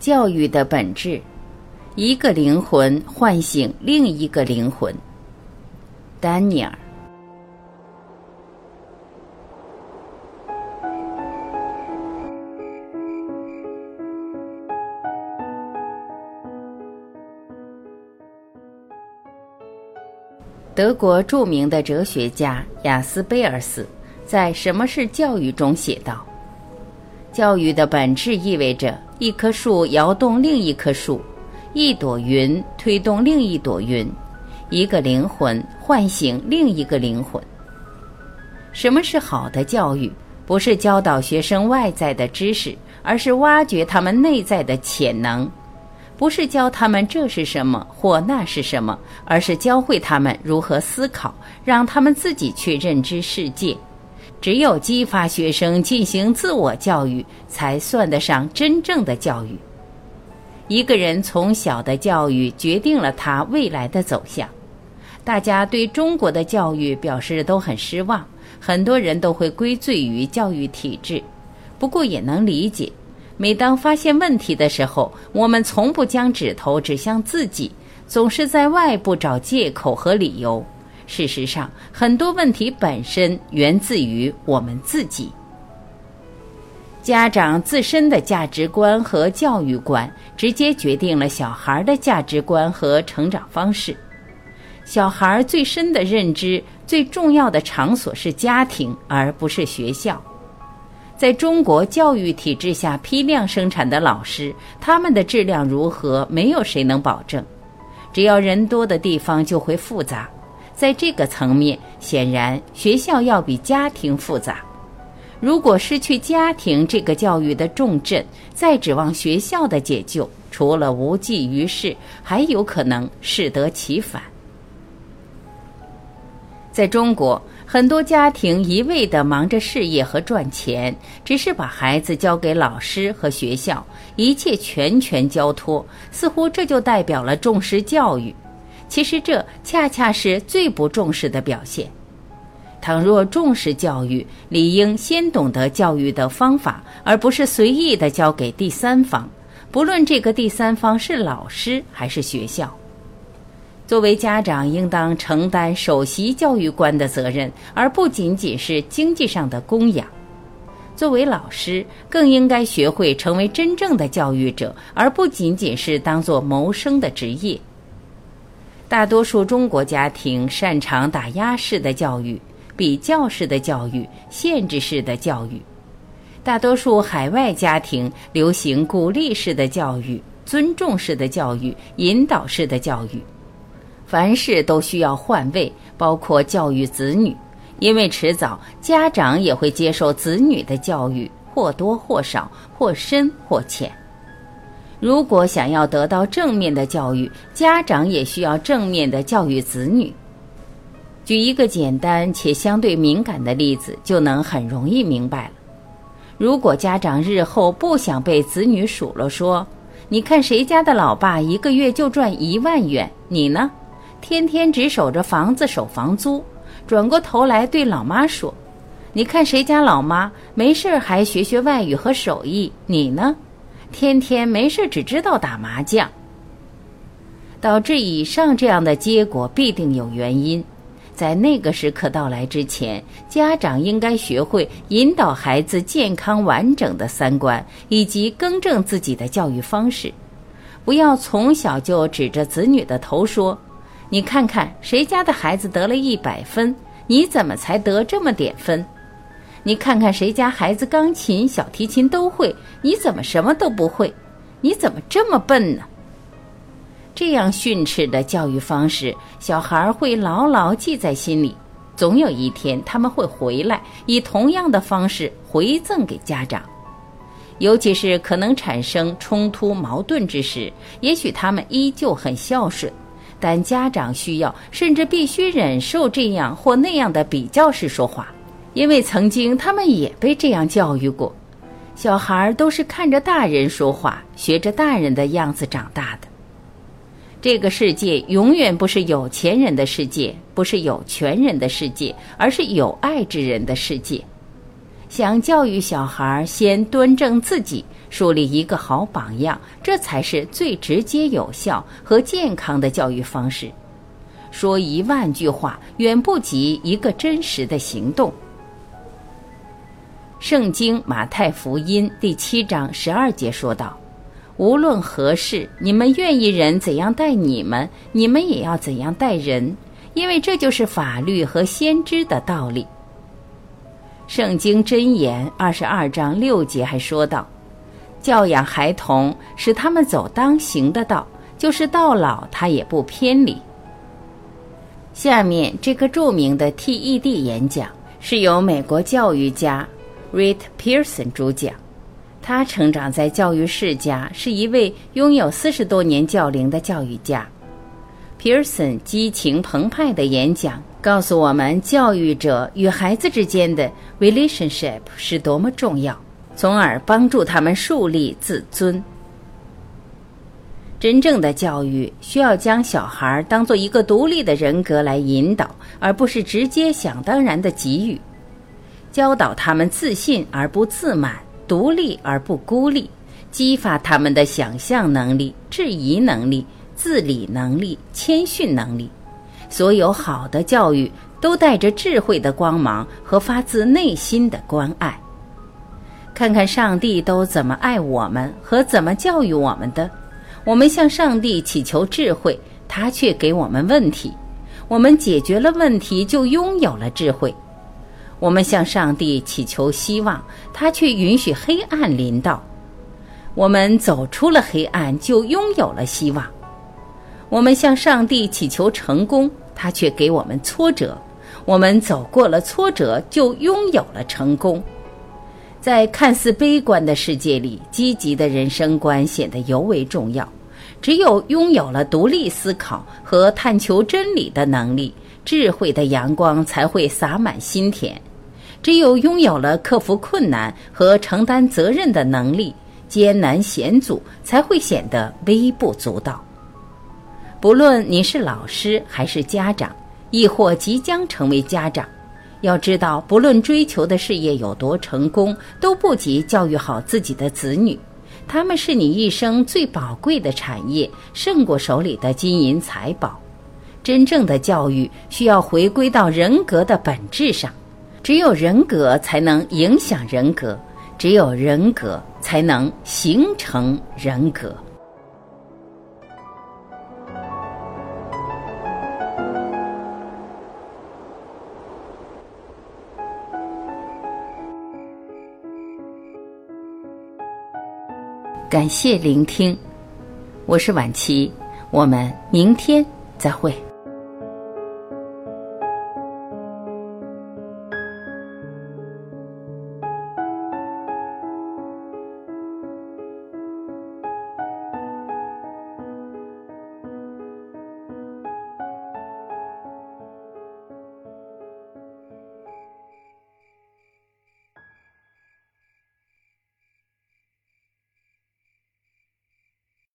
教育的本质，一个灵魂唤醒另一个灵魂。丹尼尔。德国著名的哲学家雅斯贝尔斯在《什么是教育》中写道：“教育的本质意味着一棵树摇动另一棵树，一朵云推动另一朵云，一个灵魂唤醒另一个灵魂。什么是好的教育？不是教导学生外在的知识，而是挖掘他们内在的潜能。”不是教他们这是什么或那是什么，而是教会他们如何思考，让他们自己去认知世界。只有激发学生进行自我教育，才算得上真正的教育。一个人从小的教育决定了他未来的走向。大家对中国的教育表示都很失望，很多人都会归罪于教育体制。不过也能理解。每当发现问题的时候，我们从不将指头指向自己，总是在外部找借口和理由。事实上，很多问题本身源自于我们自己。家长自身的价值观和教育观，直接决定了小孩的价值观和成长方式。小孩最深的认知，最重要的场所是家庭，而不是学校。在中国教育体制下批量生产的老师，他们的质量如何？没有谁能保证。只要人多的地方就会复杂，在这个层面，显然学校要比家庭复杂。如果失去家庭这个教育的重镇，再指望学校的解救，除了无济于事，还有可能适得其反。在中国。很多家庭一味地忙着事业和赚钱，只是把孩子交给老师和学校，一切全权交托，似乎这就代表了重视教育。其实这恰恰是最不重视的表现。倘若重视教育，理应先懂得教育的方法，而不是随意的交给第三方，不论这个第三方是老师还是学校。作为家长，应当承担首席教育官的责任，而不仅仅是经济上的供养；作为老师，更应该学会成为真正的教育者，而不仅仅是当做谋生的职业。大多数中国家庭擅长打压式的教育、比较式的教育、限制式的教育；大多数海外家庭流行鼓励式的教育、尊重式的教育、引导式的教育。凡事都需要换位，包括教育子女，因为迟早家长也会接受子女的教育，或多或少，或深或浅。如果想要得到正面的教育，家长也需要正面的教育子女。举一个简单且相对敏感的例子，就能很容易明白了。如果家长日后不想被子女数落说：“你看谁家的老爸一个月就赚一万元，你呢？”天天只守着房子守房租，转过头来对老妈说：“你看谁家老妈没事还学学外语和手艺，你呢？天天没事只知道打麻将。”导致以上这样的结果必定有原因。在那个时刻到来之前，家长应该学会引导孩子健康完整的三观，以及更正自己的教育方式，不要从小就指着子女的头说。你看看谁家的孩子得了一百分，你怎么才得这么点分？你看看谁家孩子钢琴、小提琴都会，你怎么什么都不会？你怎么这么笨呢？这样训斥的教育方式，小孩会牢牢记在心里。总有一天他们会回来，以同样的方式回赠给家长。尤其是可能产生冲突矛盾之时，也许他们依旧很孝顺。但家长需要，甚至必须忍受这样或那样的比较式说话，因为曾经他们也被这样教育过。小孩都是看着大人说话，学着大人的样子长大的。这个世界永远不是有钱人的世界，不是有权人的世界，而是有爱之人的世界。想教育小孩，先端正自己，树立一个好榜样，这才是最直接、有效和健康的教育方式。说一万句话，远不及一个真实的行动。圣经马太福音第七章十二节说道：“无论何事，你们愿意人怎样待你们，你们也要怎样待人，因为这就是法律和先知的道理。”圣经箴言二十二章六节还说道：“教养孩童，使他们走当行的道，就是到老他也不偏离。”下面这个著名的 TED 演讲是由美国教育家 Reed Pearson 主讲。他成长在教育世家，是一位拥有四十多年教龄的教育家。Pearson 激情澎湃的演讲告诉我们，教育者与孩子之间的 relationship 是多么重要，从而帮助他们树立自尊。真正的教育需要将小孩当做一个独立的人格来引导，而不是直接想当然的给予。教导他们自信而不自满，独立而不孤立，激发他们的想象能力、质疑能力、自理能力、谦逊能力。所有好的教育都带着智慧的光芒和发自内心的关爱。看看上帝都怎么爱我们和怎么教育我们的。我们向上帝祈求智慧，他却给我们问题；我们解决了问题，就拥有了智慧。我们向上帝祈求希望，他却允许黑暗临到；我们走出了黑暗，就拥有了希望。我们向上帝祈求成功，他却给我们挫折；我们走过了挫折，就拥有了成功。在看似悲观的世界里，积极的人生观显得尤为重要。只有拥有了独立思考和探求真理的能力，智慧的阳光才会洒满心田；只有拥有了克服困难和承担责任的能力，艰难险阻才会显得微不足道。不论你是老师还是家长，亦或即将成为家长。要知道，不论追求的事业有多成功，都不及教育好自己的子女。他们是你一生最宝贵的产业，胜过手里的金银财宝。真正的教育需要回归到人格的本质上，只有人格才能影响人格，只有人格才能形成人格。感谢聆听，我是晚琪，我们明天再会。